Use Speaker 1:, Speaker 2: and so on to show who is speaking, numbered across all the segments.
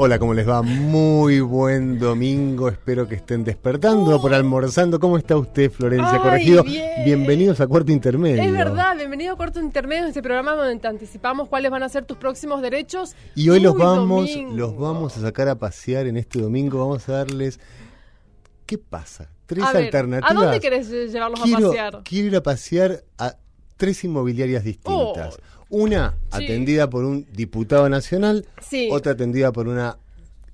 Speaker 1: Hola, ¿cómo les va? Muy buen domingo. Espero que estén despertando por almorzando. ¿Cómo está usted, Florencia
Speaker 2: Ay,
Speaker 1: Corregido?
Speaker 2: bien.
Speaker 1: Bienvenidos a Cuarto Intermedio.
Speaker 2: Es verdad, bienvenido a Cuarto Intermedio, este programa donde te anticipamos cuáles van a ser tus próximos derechos.
Speaker 1: Y hoy los vamos,
Speaker 2: domingo.
Speaker 1: los vamos a sacar a pasear en este domingo. Vamos a darles. ¿Qué pasa? Tres
Speaker 2: A ver,
Speaker 1: alternativas.
Speaker 2: ¿A dónde querés llevarlos
Speaker 1: quiero,
Speaker 2: a pasear?
Speaker 1: quiero ir a pasear a tres inmobiliarias distintas. Una
Speaker 2: Sí.
Speaker 1: atendida por un diputado nacional,
Speaker 2: Sí.
Speaker 1: otra atendida por una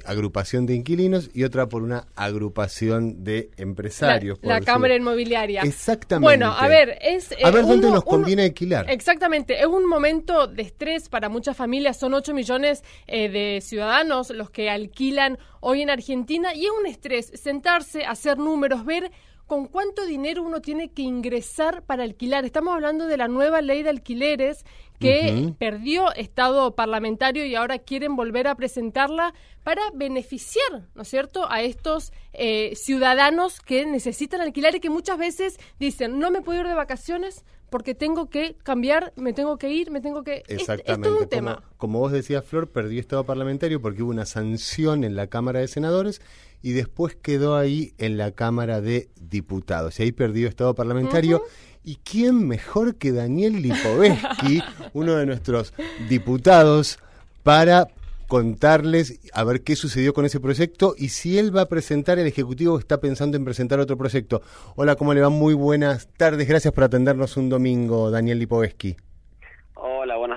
Speaker 1: agrupación de inquilinos y otra por una agrupación de empresarios.
Speaker 2: La. Cámara Inmobiliaria.
Speaker 1: Exactamente.
Speaker 2: Bueno, a ver, es... eh,
Speaker 1: A ver dónde
Speaker 2: uno-
Speaker 1: nos
Speaker 2: uno-
Speaker 1: conviene alquilar.
Speaker 2: Exactamente, es un momento de estrés para muchas familias, son 8 millones eh, de ciudadanos los que alquilan hoy en Argentina y es un estrés sentarse, hacer números, ver con cuánto dinero uno tiene que ingresar para alquilar. Estamos hablando de la nueva ley de alquileres que perdió estado parlamentario y ahora quieren volver a presentarla para beneficiar, ¿no es cierto?, a estos eh, ciudadanos que necesitan alquilar y que muchas veces dicen, no me puedo ir de vacaciones porque tengo que cambiar, me tengo que ir, me tengo que... Es-
Speaker 1: Exactamente.
Speaker 2: Es, todo un
Speaker 1: como,
Speaker 2: tema.
Speaker 1: como vos decías, Flor, perdió estado parlamentario porque hubo una sanción en la Cámara de Senadores y después quedó ahí en la Cámara de Diputados. Y ahí perdió estado parlamentario. ¿Y quién mejor que Daniel Lipovetsky, uno de nuestros diputados, para contarles a ver qué sucedió con ese proyecto y si él va a presentar, el Ejecutivo está pensando en presentar otro proyecto. Hola, ¿cómo le va? Muy buenas tardes. Gracias por atendernos un domingo, Daniel Lipovetsky.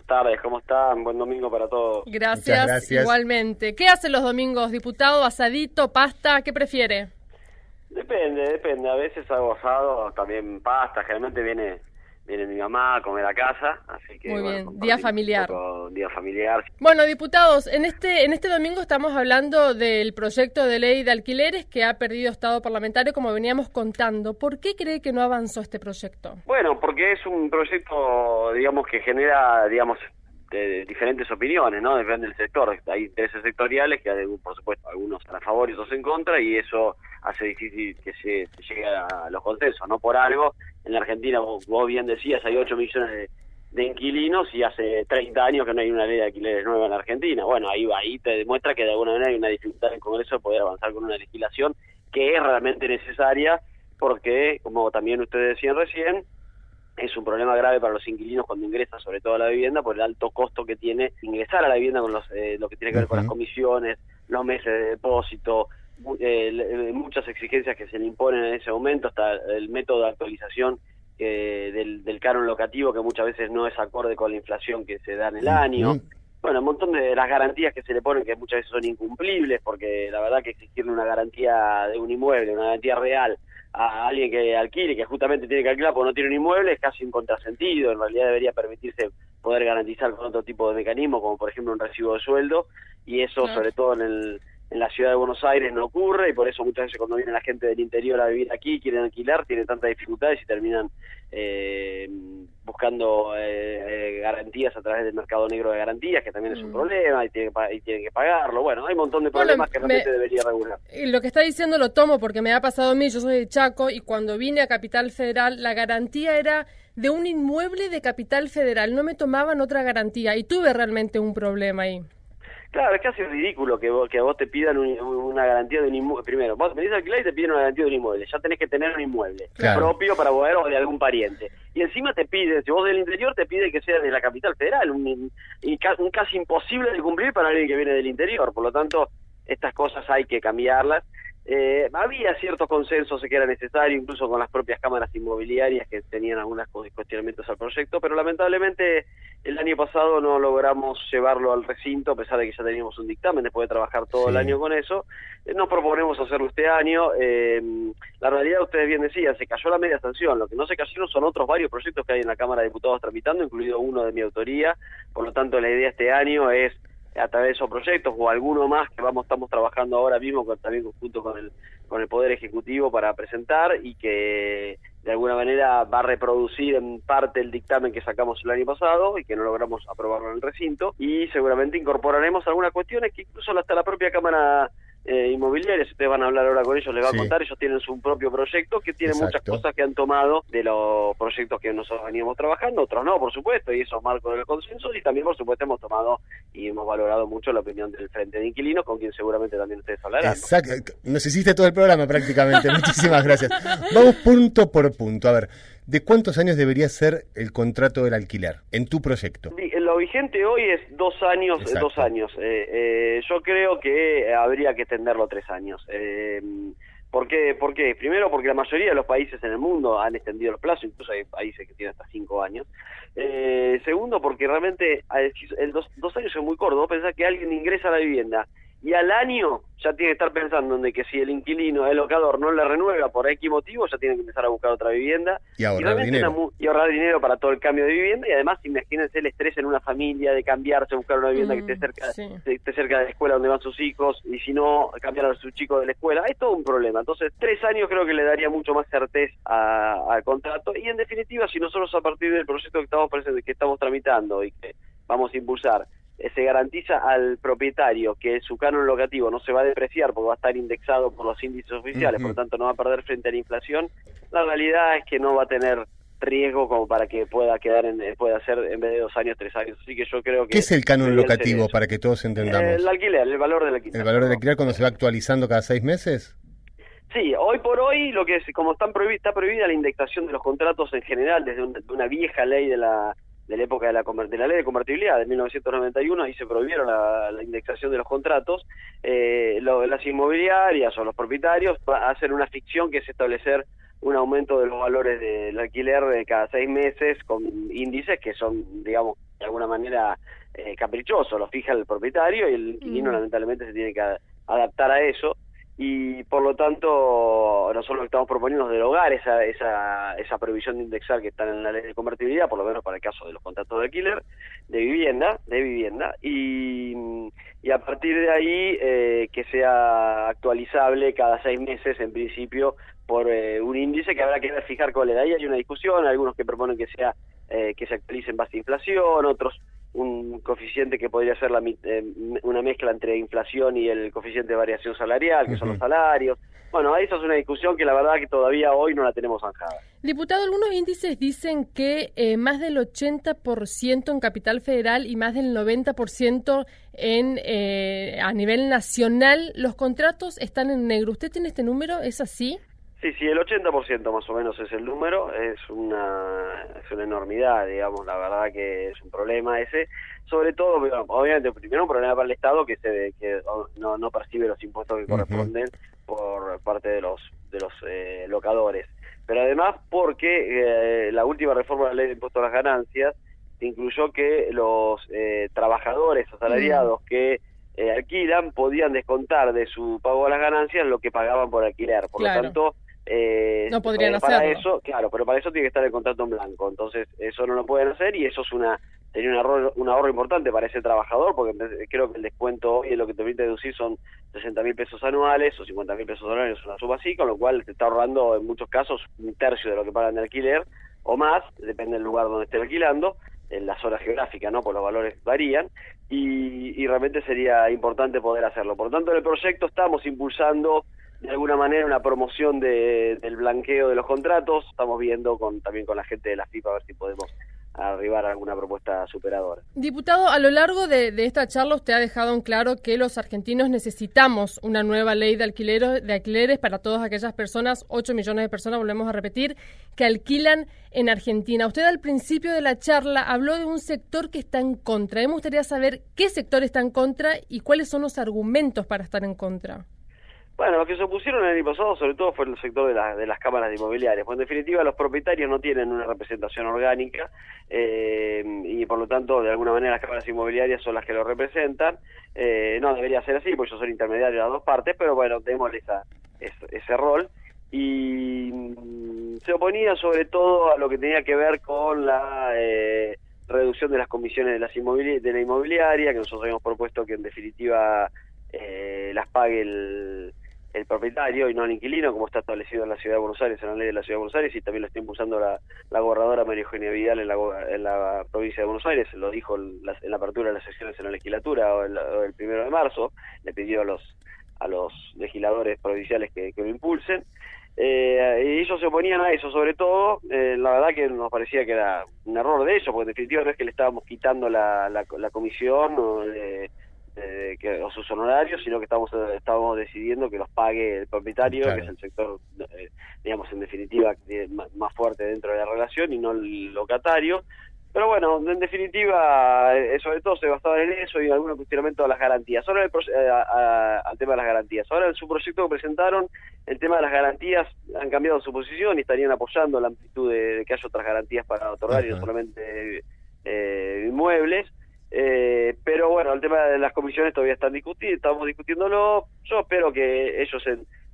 Speaker 3: Tardes, ¿cómo están? Buen domingo para todos.
Speaker 2: Gracias,
Speaker 1: gracias.
Speaker 2: igualmente. ¿Qué hacen los domingos, diputado? ¿Asadito, pasta? ¿Qué prefiere?
Speaker 3: Depende, depende. A veces hago asado, también pasta. Generalmente viene viene mi mamá a comer a casa, así que
Speaker 2: Muy
Speaker 3: bueno,
Speaker 2: bien, día familiar.
Speaker 3: día familiar.
Speaker 2: Bueno, diputados, en este, en este domingo estamos hablando del proyecto de ley de alquileres que ha perdido estado parlamentario, como veníamos contando. ¿Por qué cree que no avanzó este proyecto?
Speaker 3: Bueno, porque es un proyecto, digamos, que genera, digamos, de- diferentes opiniones, ¿no? Depende del sector. Hay intereses sectoriales que hay, por supuesto, algunos a favor y otros en contra, y eso hace difícil que se, llegue a los consensos, ¿no? Por algo, en la Argentina, vos, vos bien decías, hay 8 millones de, de inquilinos y hace 30 años que no hay una ley de alquileres nueva en la Argentina. Bueno, ahí, ahí te demuestra que de alguna manera hay una dificultad en el Congreso de poder avanzar con una legislación que es realmente necesaria porque, como también ustedes decían recién, es un problema grave para los inquilinos cuando ingresan sobre todo a la vivienda por el alto costo que tiene ingresar a la vivienda con los, eh, lo que tiene que ver con las comisiones, los meses de depósito, eh, eh, muchas exigencias que se le imponen en ese momento, hasta el método de actualización eh, del, del canon locativo que muchas veces no es acorde con la inflación que se da en el año. Bueno, un montón de las garantías que se le ponen que muchas veces son incumplibles, porque la verdad que exigirle una garantía de un inmueble, una garantía real a alguien que alquile, que justamente tiene que alquilar porque no tiene un inmueble, es casi un contrasentido. En realidad debería permitirse poder garantizar con otro tipo de mecanismo, como por ejemplo un recibo de sueldo, y eso sobre todo en, el, en la ciudad de Buenos Aires no ocurre, y por eso muchas veces cuando viene la gente del interior a vivir aquí, quieren alquilar, tienen tantas dificultades y terminan eh, buscando eh, eh, garantías a través del mercado negro de garantías, que también es un
Speaker 2: Mm.
Speaker 3: problema y tienen, que, y tienen que pagarlo. Bueno, hay un montón de
Speaker 2: Bueno,
Speaker 3: problemas que
Speaker 2: me-
Speaker 3: realmente debería regular.
Speaker 2: Y lo que está diciendo lo tomo porque me ha pasado a mí, yo soy de Chaco y cuando vine a Capital Federal la garantía era de un inmueble de Capital Federal, no me tomaban otra garantía y tuve realmente un problema ahí.
Speaker 3: Claro, es casi ridículo que vos, que a vos te pidan un- una garantía de un inmueble. Primero, vos venís a alquilar y te piden una garantía de un inmueble. Ya tenés que tener un inmueble
Speaker 1: Claro.
Speaker 3: propio para poder o de algún pariente. Y encima te piden, si vos del interior, te pide que sea de la capital federal. Un, un casi imposible de cumplir para alguien que viene del interior. Por lo tanto, estas cosas hay que cambiarlas. Eh, había ciertos consensos que era necesario, incluso con las propias cámaras inmobiliarias que tenían algunos cuestionamientos al proyecto, pero lamentablemente el año pasado no logramos llevarlo al recinto, a pesar de que ya teníamos un dictamen, después de trabajar todo el año con eso. Eh, Nos proponemos hacerlo este año. Eh, la realidad, ustedes bien decían, se cayó la media sanción. Lo que no se cayeron son otros varios proyectos que hay en la Cámara de Diputados tramitando, incluido uno de mi autoría. Por lo tanto, la idea este año es a través de esos proyectos o alguno más que vamos estamos trabajando ahora mismo con, también junto con el con el poder ejecutivo para presentar y que de alguna manera va a reproducir en parte el dictamen que sacamos el año pasado y que no logramos aprobarlo en el recinto. Y seguramente incorporaremos algunas cuestiones que incluso hasta la propia Cámara eh, inmobiliarias, ustedes van a hablar ahora con ellos, les va a contar, ellos tienen su propio proyecto que tiene muchas cosas que han tomado de los proyectos que nosotros veníamos trabajando, otros no, por supuesto, y eso marco del consenso, y también, por supuesto, hemos tomado y hemos valorado mucho la opinión del Frente de Inquilinos, con quien seguramente también ustedes hablarán.
Speaker 1: Exacto, nos hiciste todo el programa prácticamente, muchísimas gracias. Vamos punto por punto, a ver, ¿de cuántos años debería ser el contrato del alquiler en tu proyecto?
Speaker 3: lo vigente hoy es dos años, dos años. Eh, eh, yo creo que habría que extenderlo tres años. Eh, ¿por, qué? ¿Por qué? Primero porque la mayoría de los países en el mundo han extendido el plazo, incluso hay países que tienen hasta cinco años. Eh, segundo porque realmente el dos, dos años es muy corto. Vos pensás que alguien ingresa a la vivienda y al año ya tiene que estar pensando en que si el inquilino, el locador, no le renueva por X motivo, ya tiene que empezar a buscar otra vivienda.
Speaker 1: Y ahorrar dinero.
Speaker 3: y ahorrar dinero para todo el cambio de vivienda. Y además, imagínense el estrés en una familia de cambiarse, buscar una vivienda que esté mm, cerca, esté cerca de la escuela donde van sus hijos, y si no, cambiar a sus chicos de la escuela. Es todo un problema. Entonces, tres años creo que le daría mucho más certeza al contrato. Y en definitiva, si nosotros a partir del proyecto que estamos, que estamos tramitando y que vamos a impulsar, se garantiza al propietario que su canon locativo no se va a depreciar porque va a estar indexado por los índices oficiales, por lo tanto no va a perder frente a la inflación, la realidad es que no va a tener riesgo como para que pueda quedar en, eh, pueda ser en vez de dos años, tres años. Así que yo creo que...
Speaker 1: ¿Qué es el canon locativo para que todos entendamos?
Speaker 3: el alquiler, el valor del alquiler.
Speaker 1: ¿El valor del alquiler cuando se va actualizando cada seis meses?
Speaker 3: Sí, hoy por hoy lo que es, como están está prohibida la indexación de los contratos en general desde una vieja ley de la de la época de la, de la ley de convertibilidad de 1991, ahí se prohibieron la, indexación de los contratos, eh, las inmobiliarias o los propietarios hacen una ficción que es establecer un aumento de los valores del alquiler de cada seis meses con índices que son, digamos, de alguna manera eh, caprichosos, los fija el propietario y el inquilino mm. lamentablemente se tiene que adaptar a eso y por lo tanto nosotros lo que estamos proponiendo es derogar esa, esa, esa previsión de indexar que está en la ley de convertibilidad, por lo menos para el caso de los contratos de alquiler, de vivienda, de vivienda, y, y a partir de ahí eh, que sea actualizable cada seis meses en principio por eh, un índice que habrá que fijar cuál es. Ahí hay una discusión, algunos que proponen que sea eh, que se actualice en base a inflación, otros un coeficiente que podría ser la, eh, una mezcla entre inflación y el coeficiente de variación salarial, que son los salarios. Bueno, esa es una discusión que la verdad que todavía hoy no la tenemos zanjada.
Speaker 2: Diputado, algunos índices dicen que eh, más del 80% en Capital Federal y más del 90% en, eh, a nivel nacional, los contratos están en negro. ¿Usted tiene este número? ¿Es así?
Speaker 3: Sí, sí, el 80% más o menos es el número, es una, es una enormidad, digamos, la verdad que es un problema ese, sobre todo, obviamente, primero un problema para el Estado que se que no, no percibe los impuestos que corresponden por parte de los de los eh, locadores, pero además porque eh, la última reforma de la ley de impuestos a las ganancias incluyó que los eh, trabajadores asalariados que alquilan podían descontar de su pago a las ganancias lo que pagaban por alquiler, por lo tanto
Speaker 2: eh, no podrían
Speaker 3: para eso, claro, pero para eso tiene que estar el contrato en blanco. Entonces, eso no lo pueden hacer y eso es una sería un ahorro, un ahorro importante para ese trabajador, porque creo que el descuento hoy lo que te permite deducir son 60 mil pesos anuales o 50 mil pesos anuales, una suma así, con lo cual te está ahorrando en muchos casos un tercio de lo que pagan de alquiler o más, depende del lugar donde esté alquilando, en la zona geográfica, ¿no? Por los valores varían y, y realmente sería importante poder hacerlo. Por lo tanto, en el proyecto estamos impulsando de alguna manera una promoción de, del blanqueo de los contratos. Estamos viendo con, también con la gente de la FIPA a ver si podemos arribar a alguna propuesta superadora.
Speaker 2: Diputado, a lo largo de, esta charla usted ha dejado en claro que los argentinos necesitamos una nueva ley de, alquileros, de alquileres para todas aquellas personas, 8 millones de personas, volvemos a repetir, que alquilan en Argentina. Usted al principio de la charla habló de un sector que está en contra. me gustaría saber qué sector está en contra y cuáles son los argumentos para estar en contra.
Speaker 3: Bueno, lo que se opusieron el año pasado sobre todo fue el sector de, de las cámaras de inmobiliarias, pues en definitiva los propietarios no tienen una representación orgánica eh, y por lo tanto de alguna manera las cámaras inmobiliarias son las que lo representan. Eh, no debería ser así, pues ellos son intermediarios de las dos partes, pero bueno, tenemos esa, ese, rol. Y mm, se oponía sobre todo a lo que tenía que ver con la eh, reducción de las comisiones de, las de la inmobiliaria, que nosotros habíamos propuesto que en definitiva las pague el el propietario y no el inquilino, como está establecido en la Ciudad de Buenos Aires, en la ley de la Ciudad de Buenos Aires, y también lo está impulsando la, la gobernadora María Eugenia Vidal en la, en la provincia de Buenos Aires, lo dijo en la, apertura de las sesiones en la legislatura o el, primero de marzo, le pidió a los a los legisladores provinciales que, lo impulsen. Eh, y ellos se oponían a eso, sobre todo, eh, la verdad que nos parecía que era un error de ellos, porque en definitiva no es que le estábamos quitando la, la, la comisión o de, que, o sus honorarios, sino que estamos, estamos decidiendo que los pague el propietario, que es el sector, eh, digamos, en definitiva, más fuerte dentro de la relación y no el locatario. Pero bueno, en definitiva, eh, sobre todo se basaba en eso y en algún cuestionamiento de las garantías. Ahora el, eh, al tema de las garantías. Ahora en su proyecto que presentaron, el tema de las garantías han cambiado su posición y estarían apoyando la amplitud de, que haya otras garantías para otorgar y no solamente eh, inmuebles. Eh, pero bueno, el tema de las comisiones todavía están discutiendo, estamos discutiéndolo. Yo espero que ellos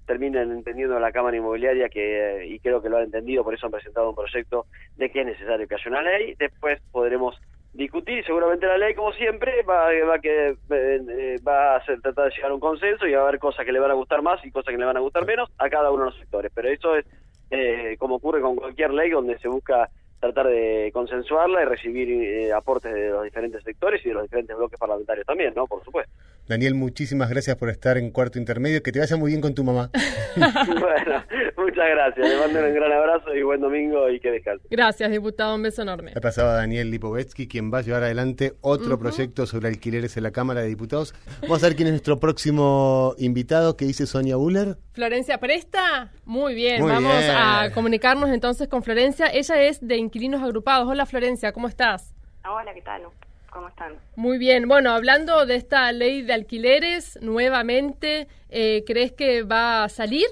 Speaker 3: terminen entendiendo la Cámara Inmobiliaria que y creo que lo han entendido, por eso han presentado un proyecto de que es necesario que haya una ley. Después podremos discutir seguramente la ley, como siempre, va, va, que, eh, va a ser, tratar de llegar a un consenso y va a haber cosas que le van a gustar más y cosas que le van a gustar menos a cada uno de los sectores. Pero eso es eh, como ocurre con cualquier ley donde se busca tratar de consensuarla y recibir eh, aportes de los diferentes sectores y de los diferentes bloques parlamentarios también, ¿no? Por supuesto.
Speaker 1: Daniel, muchísimas gracias por estar en Cuarto Intermedio. Que te vaya muy bien con tu mamá.
Speaker 3: bueno, muchas gracias. Le mando un gran abrazo y buen domingo y que descanse.
Speaker 2: Gracias, diputado. Un beso enorme.
Speaker 1: Ha pasado Daniel Lipovetsky, quien va a llevar adelante otro proyecto sobre alquileres en la Cámara de Diputados. Vamos a ver quién es nuestro próximo invitado, que dice Sonia Buller.
Speaker 2: Florencia Presta. Muy bien, vamos a comunicarnos entonces con Florencia. Ella es de Inquilinos Agrupados. Hola Florencia, ¿cómo estás?
Speaker 4: Hola, ¿qué tal? ¿Cómo están?
Speaker 2: Muy bien. Bueno, hablando de esta ley de alquileres, nuevamente, eh, ¿crees que va a salir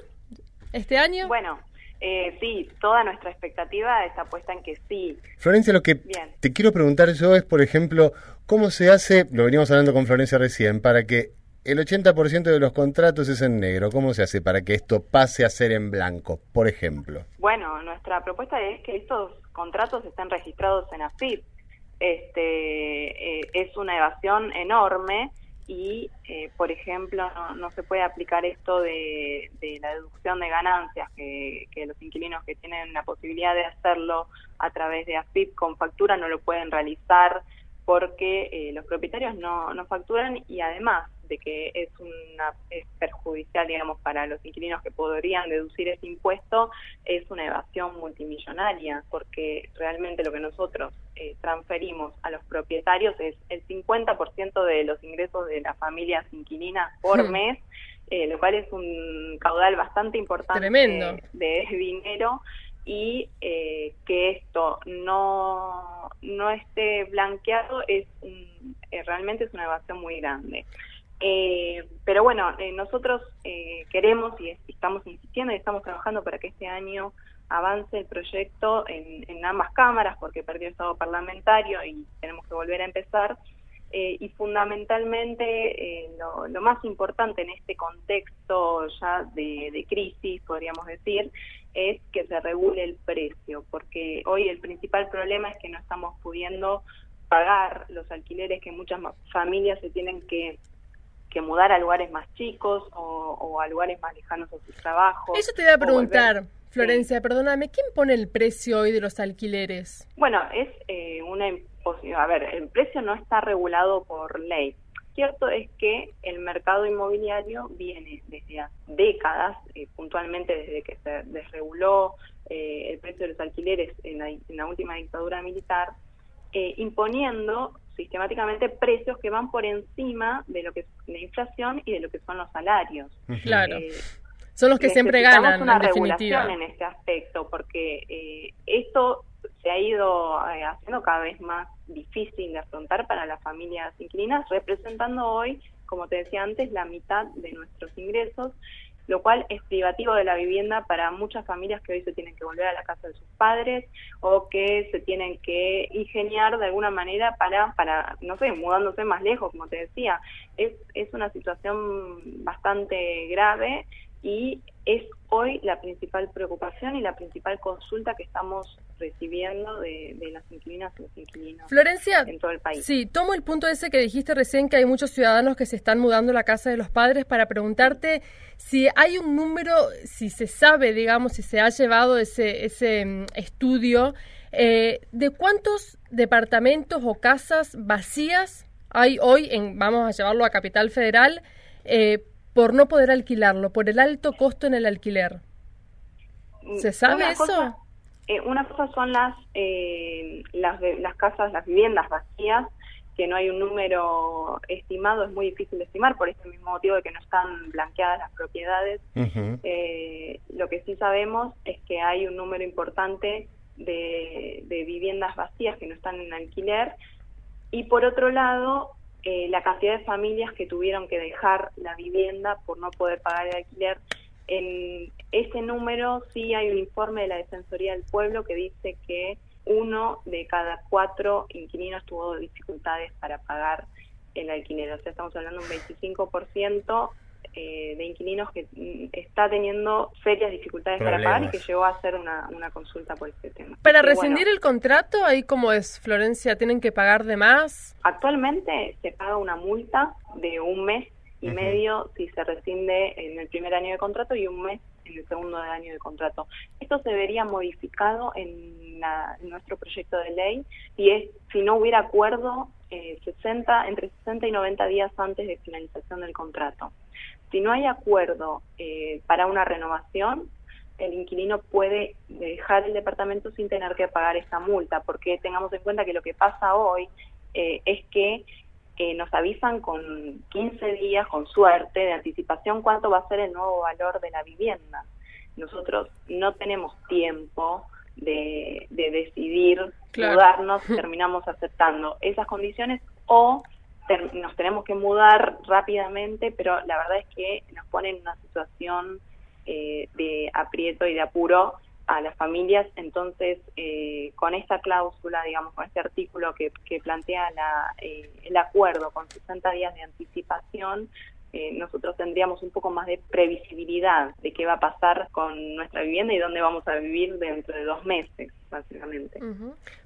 Speaker 2: este año?
Speaker 4: Bueno, eh, sí, toda nuestra expectativa está puesta en que sí.
Speaker 1: Florencia, lo que te quiero preguntar yo es, por ejemplo, ¿cómo se hace, lo venimos hablando con Florencia recién, para que el 80% de los contratos es en negro? ¿Cómo se hace para que esto pase a ser en blanco, por ejemplo?
Speaker 4: Bueno, nuestra propuesta es que estos contratos estén registrados en AFIP este, eh, es una evasión enorme y, eh, por ejemplo, no, se puede aplicar esto de, la deducción de ganancias, que, los inquilinos que tienen la posibilidad de hacerlo a través de AFIP con factura no lo pueden realizar porque eh, los propietarios no, no facturan y además que es, una, es perjudicial, digamos, para los inquilinos que podrían deducir ese impuesto, es una evasión multimillonaria, porque realmente lo que nosotros eh, transferimos a los propietarios es el 50% de los ingresos de las familias inquilinas por hmm. mes, eh, lo cual es un caudal bastante importante De, dinero y eh, que esto no, no esté blanqueado es realmente es una evasión muy grande. Eh, pero bueno, eh, nosotros eh, queremos y estamos insistiendo y estamos trabajando para que este año avance el proyecto en, ambas cámaras porque perdió el estado parlamentario y tenemos que volver a empezar. y fundamentalmente lo, más importante en este contexto ya de, de crisis, podríamos decir, es que se regule el precio, porque hoy el principal problema es que no estamos pudiendo pagar los alquileres que muchas familias se tienen que que mudar a lugares más chicos o, a lugares más lejanos a sus trabajos.
Speaker 2: Eso te iba a preguntar, Florencia, perdóname, ¿quién pone el precio hoy de los alquileres?
Speaker 4: Bueno, es eh, una A ver, el precio no está regulado por ley. Cierto es que el mercado inmobiliario viene desde hace décadas, eh, puntualmente desde que se desreguló eh, el precio de los alquileres en la, en la última dictadura militar, eh, imponiendo sistemáticamente precios que van por encima de lo que es la inflación y de lo que son los salarios.
Speaker 2: Claro. Eh, son los que siempre ganan.
Speaker 4: una
Speaker 2: en
Speaker 4: regulación en este aspecto, porque eh, esto se ha ido eh, haciendo cada vez más difícil de afrontar para las familias inquilinas, representando hoy, como te decía antes, la mitad de nuestros ingresos lo cual es privativo de la vivienda para muchas familias que hoy se tienen que volver a la casa de sus padres o que se tienen que ingeniar de alguna manera para, para no sé, mudándose más lejos, como te decía. Es, es una situación bastante grave y es hoy la principal preocupación y la principal consulta que estamos recibiendo de, las inquilinas y los inquilinos
Speaker 2: Florencia,
Speaker 4: en todo el país.
Speaker 2: Sí, tomo el punto ese que dijiste recién, que hay muchos ciudadanos que se están mudando a la casa de los padres para preguntarte si hay un número, si se sabe, digamos, si se ha llevado ese, ese mm, estudio, eh, de cuántos departamentos o casas vacías hay hoy, en, vamos a llevarlo a Capital Federal, eh, por no poder alquilarlo, por el alto costo en el alquiler. ¿Se sabe eso?
Speaker 4: Eh, una cosa son las, eh, las, las casas, las viviendas vacías, que no hay un número estimado, es muy difícil de estimar por este mismo motivo de que no están blanqueadas las propiedades. Eh, lo que sí sabemos es que hay un número importante de, de viviendas vacías que no están en alquiler y por otro lado la cantidad de familias que tuvieron que dejar la vivienda por no poder pagar el alquiler en ese número sí hay un informe de la Defensoría del Pueblo que dice que uno de cada cuatro inquilinos tuvo dificultades para pagar el alquiler. O sea, estamos hablando de un 25% eh, de inquilinos que mm, está teniendo serias dificultades para pagar y que llegó a hacer una, consulta por este tema.
Speaker 2: Para rescindir el contrato, ahí como es, Florencia, ¿tienen que pagar de más?
Speaker 4: Actualmente se paga una multa de un mes y medio si se rescinde en el primer año de contrato y un mes en el segundo año de contrato. Esto se vería modificado en, nuestro proyecto de ley si es si no hubiera acuerdo eh, 60 entre 60 y 90 días antes de finalización del contrato. Si no hay acuerdo eh, para una renovación, el inquilino puede dejar el departamento sin tener que pagar esta multa, porque tengamos en cuenta que lo que pasa hoy eh, es que nos avisan con 15 días, con suerte, de anticipación cuánto va a ser el nuevo valor de la vivienda. Nosotros no tenemos tiempo de, decidir mudarnos, terminamos aceptando esas condiciones o nos tenemos que mudar rápidamente, pero la verdad es que nos ponen en una situación eh, de aprieto y de apuro a las familias. Entonces, eh, con esta cláusula, digamos, con este artículo que, plantea eh, el acuerdo con 60 días de anticipación, eh, nosotros tendríamos un poco más de previsibilidad de qué va a pasar con nuestra vivienda y dónde vamos a vivir dentro de dos meses, básicamente.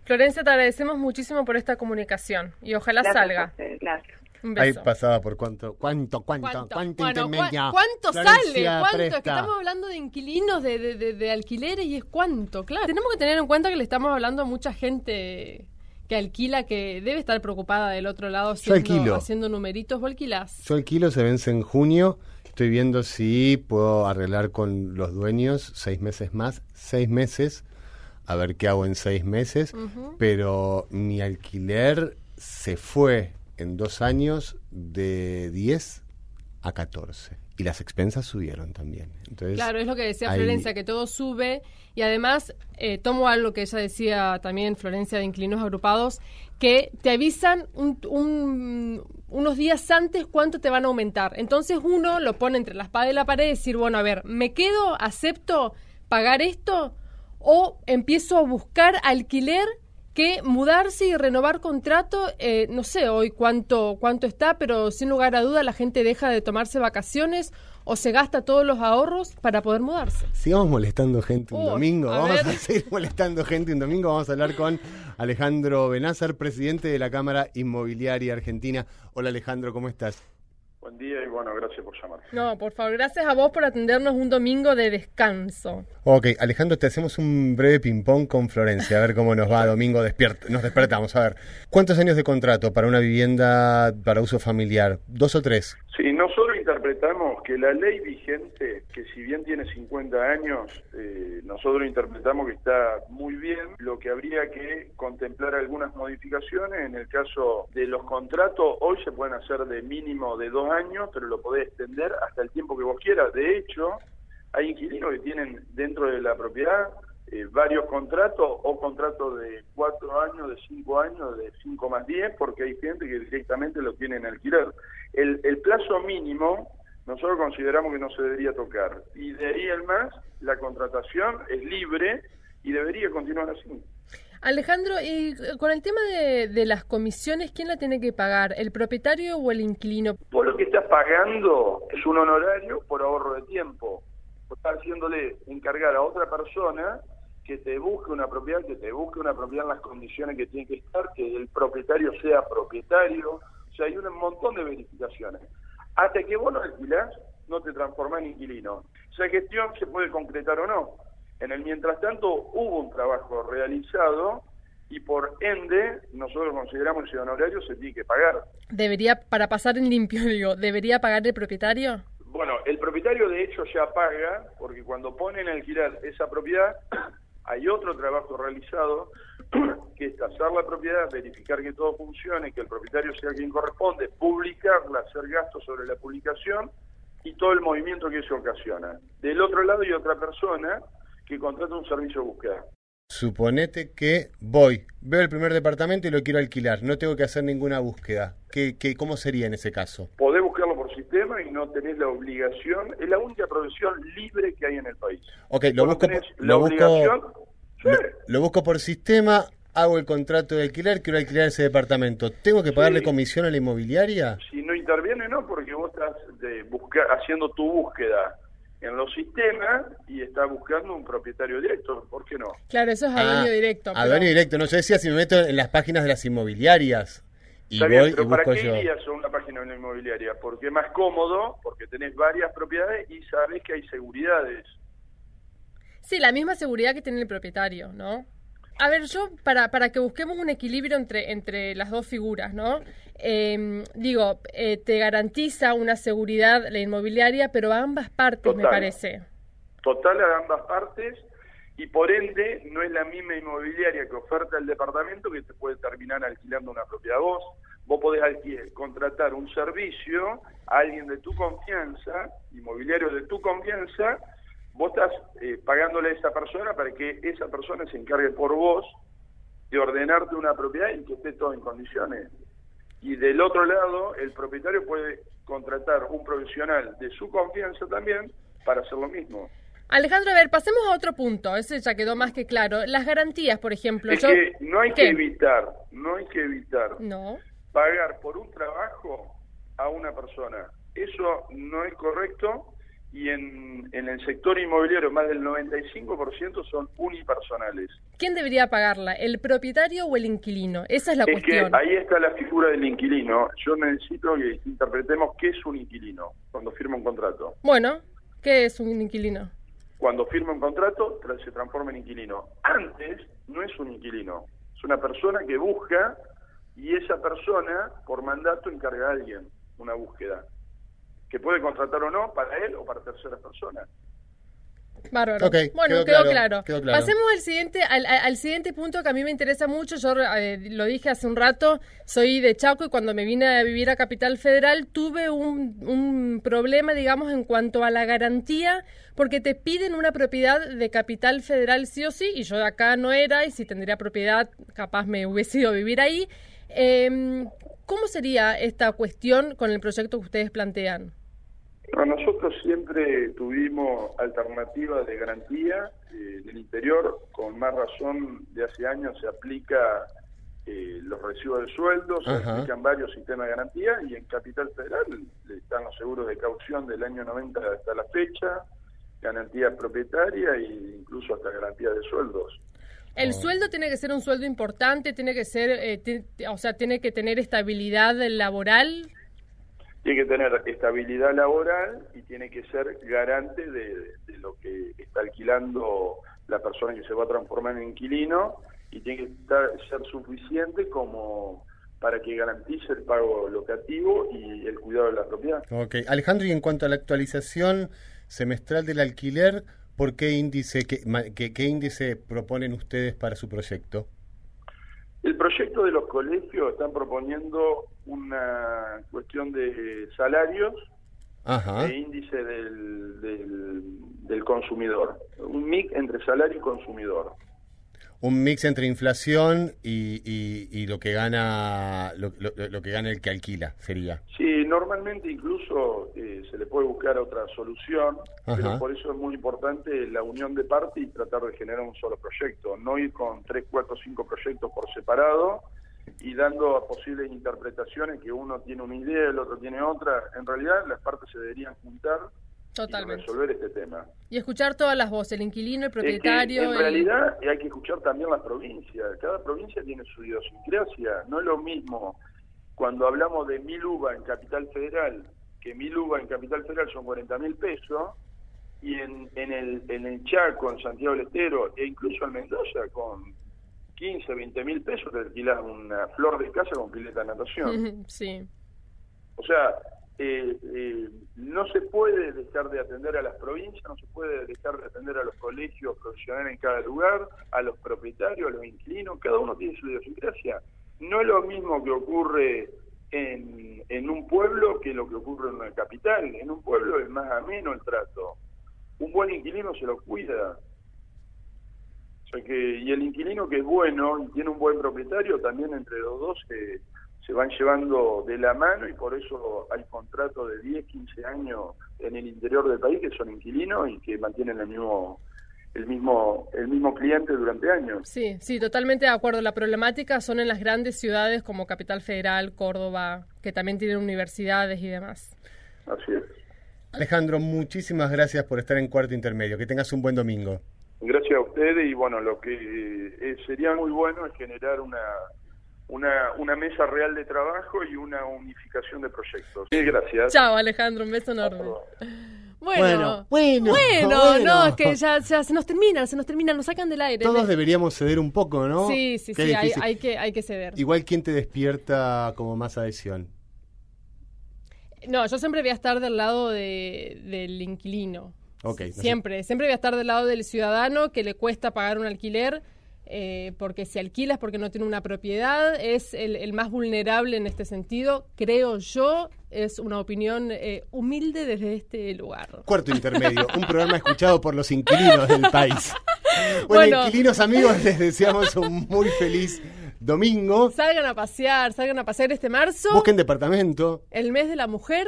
Speaker 2: Florencia, te agradecemos muchísimo por esta comunicación y ojalá salga.
Speaker 4: Gracias.
Speaker 1: Ahí pasaba por cuánto, cuánto, cuánto, cuánto,
Speaker 2: cuánto ¿Cuánto sale? ¿Cuánto? Es que estamos hablando de inquilinos, de, de, de, alquileres y es cuánto, claro. Tenemos que tener en cuenta que le estamos hablando a mucha gente que alquila, que debe estar preocupada del otro lado haciendo, haciendo numeritos. ¿Vos alquilás?
Speaker 1: Yo alquilo, se vence en junio. Estoy viendo si puedo arreglar con los dueños seis meses más, seis meses, a ver qué hago en seis meses, pero mi alquiler se fue en dos años de 10 a 14. Y las expensas subieron también. Entonces,
Speaker 2: claro, es lo que decía Florencia, que todo sube. Y además, eh, tomo algo que ella decía también, Florencia, de Inclinos Agrupados, que te avisan unos días antes cuánto te van a aumentar. Entonces uno lo pone entre la espada y la pared y decir, bueno, a ver, ¿me quedo, acepto pagar esto? ¿O empiezo a buscar alquiler que mudarse y renovar contrato, eh, no sé hoy cuánto, cuánto está, pero sin lugar a duda la gente deja de tomarse vacaciones o se gasta todos los ahorros para poder mudarse.
Speaker 1: Sigamos molestando gente un domingo, vamos a seguir molestando gente un domingo, vamos a hablar con Alejandro Benázar, presidente de la Cámara Inmobiliaria Argentina. Hola Alejandro, ¿cómo estás?
Speaker 5: Buen día y bueno, gracias por llamar.
Speaker 2: No, por favor, gracias a vos por atendernos un domingo de descanso.
Speaker 1: Ok, Alejandro, te hacemos un breve ping-pong con Florencia, a ver cómo nos va domingo, despiert nos despertamos. A ver, ¿cuántos años de contrato para una vivienda para uso familiar? ¿Dos o tres?
Speaker 5: Sí, nosotros interpretamos que la ley vigente, que si bien tiene 50 años, eh, nosotros interpretamos que está muy bien, lo que habría que contemplar algunas modificaciones, en el caso de los contratos, hoy se pueden hacer de mínimo de dos años, pero lo podés extender hasta el tiempo que vos quieras. De hecho, hay inquilinos que tienen dentro de la propiedad eh, varios contratos o contratos de cuatro años, de cinco años, de cinco más diez, porque hay gente que directamente lo tiene en alquiler. El, el plazo mínimo nosotros consideramos que no se debería tocar y de ahí el más la contratación es libre y debería continuar así.
Speaker 2: Alejandro, y con el tema de, de, las comisiones, ¿quién la tiene que pagar? ¿El propietario o el inquilino?
Speaker 5: Por lo que estás pagando es un honorario por ahorro de tiempo. Estás haciéndole encargar a otra persona que te busque una propiedad, que te busque una propiedad en las condiciones que tiene que estar, que el propietario sea propietario, o sea, hay un montón de verificaciones. Hasta que vos no alquilás, no te transformás en inquilino. Esa gestión se puede concretar o no. En el mientras tanto hubo un trabajo realizado y por ende nosotros consideramos que ese honorario se tiene que pagar.
Speaker 2: Debería, para pasar en limpio, digo, ¿debería pagar el propietario?
Speaker 5: Bueno, el propietario de hecho ya paga, porque cuando ponen a alquilar esa propiedad, hay otro trabajo realizado, que es tasar la propiedad, verificar que todo funcione, que el propietario sea quien corresponde, publicarla, hacer gastos sobre la publicación y todo el movimiento que eso ocasiona. Del otro lado hay otra persona que contrata un servicio de búsqueda.
Speaker 1: Suponete que voy, veo el primer departamento y lo quiero alquilar, no tengo que hacer ninguna búsqueda. ¿Qué, qué, cómo sería en ese caso?
Speaker 5: Podés buscarlo por sistema y no tenés la obligación, es la única profesión libre que hay en el país.
Speaker 1: Ok, lo busco,
Speaker 5: tenés
Speaker 1: por,
Speaker 5: la
Speaker 1: lo, busco,
Speaker 5: obligación, sí.
Speaker 1: Lo, lo busco por sistema, hago el contrato de alquiler, quiero alquilar ese departamento. ¿Tengo que pagarle
Speaker 5: Sí.
Speaker 1: comisión a la inmobiliaria?
Speaker 5: Si no interviene, no, porque vos estás de busca- haciendo tu búsqueda en los sistemas y estás buscando un propietario directo, ¿por qué no?
Speaker 2: Claro, eso es a
Speaker 1: Ah,
Speaker 2: dueño directo.
Speaker 1: A
Speaker 2: pero-
Speaker 1: dueño directo, no, yo decía si me meto en las páginas de las inmobiliarias y
Speaker 5: Está
Speaker 1: voy
Speaker 5: bien,
Speaker 1: y
Speaker 5: pero ¿para
Speaker 1: busco
Speaker 5: qué
Speaker 1: yo.
Speaker 5: irías a una página de una inmobiliaria? Porque es más cómodo, porque tenés varias propiedades y sabés que hay seguridades.
Speaker 2: Sí, la misma seguridad que tiene el propietario, ¿no? A ver, yo, para, para que busquemos un equilibrio entre, entre las dos figuras, ¿no? Eh, digo, eh, te garantiza una seguridad la inmobiliaria, pero a ambas partes, me parece.
Speaker 5: Total a ambas partes y por ende no es la misma inmobiliaria que oferta el departamento que te puede terminar alquilando una propiedad vos. Vos podés alquiler, contratar un servicio a alguien de tu confianza, inmobiliario de tu confianza, vos estás eh, pagándole a esa persona para que esa persona se encargue por vos de ordenarte una propiedad y que esté todo en condiciones. Y del otro lado, el propietario puede contratar un profesional de su confianza también para hacer lo mismo.
Speaker 2: Alejandro, a ver, pasemos a otro punto. Ese ya quedó más que claro. Las garantías, por ejemplo.
Speaker 5: Es
Speaker 2: yo-
Speaker 5: que no hay
Speaker 2: ¿Qué?
Speaker 5: que evitar, no hay que evitar
Speaker 2: No.
Speaker 5: pagar por un trabajo a una persona. Eso no es correcto y en, en el sector inmobiliario más del 95% son unipersonales.
Speaker 2: ¿Quién debería pagarla? ¿El propietario o el inquilino? Esa es la
Speaker 5: es
Speaker 2: cuestión.
Speaker 5: que ahí está la figura del inquilino. Yo necesito que interpretemos qué es un inquilino cuando firma un contrato.
Speaker 2: Bueno, ¿qué es un inquilino?
Speaker 5: Cuando firma un contrato tra- se transforma en inquilino. Antes no es un inquilino, es una persona que busca y esa persona por mandato encarga a alguien una búsqueda que puede contratar o no para él o para terceras personas.
Speaker 2: Bárbaro.
Speaker 1: Ok,
Speaker 2: bueno,
Speaker 1: quedó
Speaker 2: quedó,
Speaker 1: claro,
Speaker 2: claro.
Speaker 1: quedó claro.
Speaker 2: Pasemos al siguiente, al siguiente punto que a mí me interesa mucho. Yo eh, lo dije hace un rato, soy de Chaco y cuando me vine a vivir a Capital Federal tuve un, un problema, digamos, en cuanto a la garantía, porque te piden una propiedad de Capital Federal sí o sí, y yo de acá no era, y si tendría propiedad, capaz me hubiese ido a vivir ahí. Em, ¿Cómo sería esta cuestión con el proyecto que ustedes plantean?
Speaker 5: No, nosotros siempre tuvimos alternativas de garantía eh, del interior, con más razón de hace años se aplica eh, los recibos de sueldo, se
Speaker 1: Ajá.
Speaker 5: aplican varios sistemas de garantía y en Capital Federal están los seguros de caución del año 90 hasta la fecha, garantía propietaria e incluso hasta garantía de sueldos.
Speaker 2: El sueldo tiene que ser un sueldo importante, tiene que ser, eh, o sea, tiene que tener estabilidad laboral.
Speaker 5: Tiene que tener estabilidad laboral y tiene que ser garante de, de lo que está alquilando la persona que se va a transformar en inquilino y tiene que estar, ser suficiente como para que garantice el pago locativo y el cuidado de la propiedad.
Speaker 1: Ok, Alejandro, y en cuanto a la actualización semestral del alquiler, ¿por qué índice, qué, qué- qué índice proponen ustedes para su proyecto?
Speaker 5: El proyecto de los colegios están proponiendo una cuestión de salarios
Speaker 1: Ajá.
Speaker 5: e índice del, del, del consumidor, un mix entre salario y consumidor.
Speaker 1: Un mix entre inflación y, y- y lo que gana lo, lo- lo que gana el que alquila sería.
Speaker 5: Sí, normalmente incluso eh, se le puede buscar otra solución,
Speaker 1: Ajá.
Speaker 5: pero por eso es muy importante la unión de partes y tratar de generar un solo proyecto, no ir con tres, cuatro, cinco proyectos por separado y dando a posibles interpretaciones que uno tiene una idea, el otro tiene otra. En realidad las partes se deberían juntar
Speaker 2: Totalmente.
Speaker 5: y resolver este tema.
Speaker 2: Y escuchar todas las voces, el inquilino, el
Speaker 5: Es que,
Speaker 2: propietario.
Speaker 5: en
Speaker 2: el-
Speaker 5: realidad hay que escuchar también las provincias. Cada provincia tiene su idiosincrasia. No es lo mismo cuando hablamos de mil uva en Capital Federal, que mil uva en Capital Federal son 40 mil pesos, y en, en, el, en el Chaco, en Santiago del Estero, e incluso en Mendoza, con 15, 20 mil pesos te alquilas una flor de casa con pileta de natación.
Speaker 2: sí.
Speaker 5: O sea, eh, eh, no se puede dejar de atender a las provincias, no se puede dejar de atender a los colegios profesionales en cada lugar, a los propietarios, a los inquilinos, cada uno tiene su idiosincrasia. No es lo mismo que ocurre en, un pueblo que lo que ocurre en una capital. En un pueblo es más ameno el trato. Un buen inquilino se lo cuida. O sea que, y el inquilino que es bueno y tiene un buen propietario, también entre los dos se, se van llevando de la mano y por eso hay contratos de 10, 15 años en el interior del país que son inquilinos y que mantienen el mismo el mismo el mismo cliente durante años.
Speaker 2: Sí, sí, totalmente de acuerdo. La problemática son en las grandes ciudades como Capital Federal, Córdoba, que también tienen universidades y demás.
Speaker 5: Así es.
Speaker 1: Alejandro, muchísimas gracias por estar en Cuarto Intermedio. Que tengas un buen domingo.
Speaker 5: Gracias a ustedes y bueno, lo que eh, sería muy bueno es generar una una, una mesa real de trabajo y una unificación de proyectos. Sí, gracias.
Speaker 2: Chao, Alejandro, un beso enorme. Bueno,
Speaker 1: Bueno, bueno, bueno.
Speaker 2: no, es que ya, ya se nos termina, se nos termina, nos sacan del aire.
Speaker 1: Todos deberíamos ceder un poco, ¿no?
Speaker 2: Sí, sí,
Speaker 1: Qué
Speaker 2: sí, hay, hay que, hay que ceder.
Speaker 1: Igual, ¿quién te despierta como más adhesión?
Speaker 2: No, yo siempre voy a estar del lado de- del inquilino.
Speaker 1: Ok, no sé.
Speaker 2: Siempre, siempre voy a estar del lado del ciudadano que le cuesta pagar un alquiler, eh, porque si alquilas porque no tiene una propiedad, es el, el más vulnerable en este sentido, creo yo, es una opinión eh, humilde desde este lugar.
Speaker 1: Cuarto Intermedio, un programa escuchado por los inquilinos del país. Bueno,
Speaker 2: Bueno.
Speaker 1: inquilinos amigos, les deseamos un muy feliz domingo.
Speaker 2: Salgan a pasear, salgan a pasear este marzo,
Speaker 1: Busquen departamento.
Speaker 2: el mes de la mujer.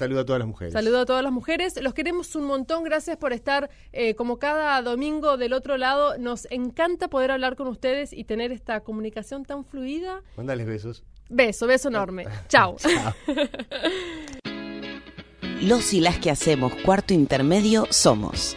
Speaker 1: Saludo a todas las mujeres.
Speaker 2: Saludo a todas las mujeres. Los queremos un montón. Gracias por estar eh, como cada domingo del otro lado. Nos encanta poder hablar con ustedes y tener esta comunicación tan fluida.
Speaker 1: Mándales besos.
Speaker 2: Beso, beso enorme. Chao.
Speaker 6: Los y las que hacemos cuarto intermedio somos.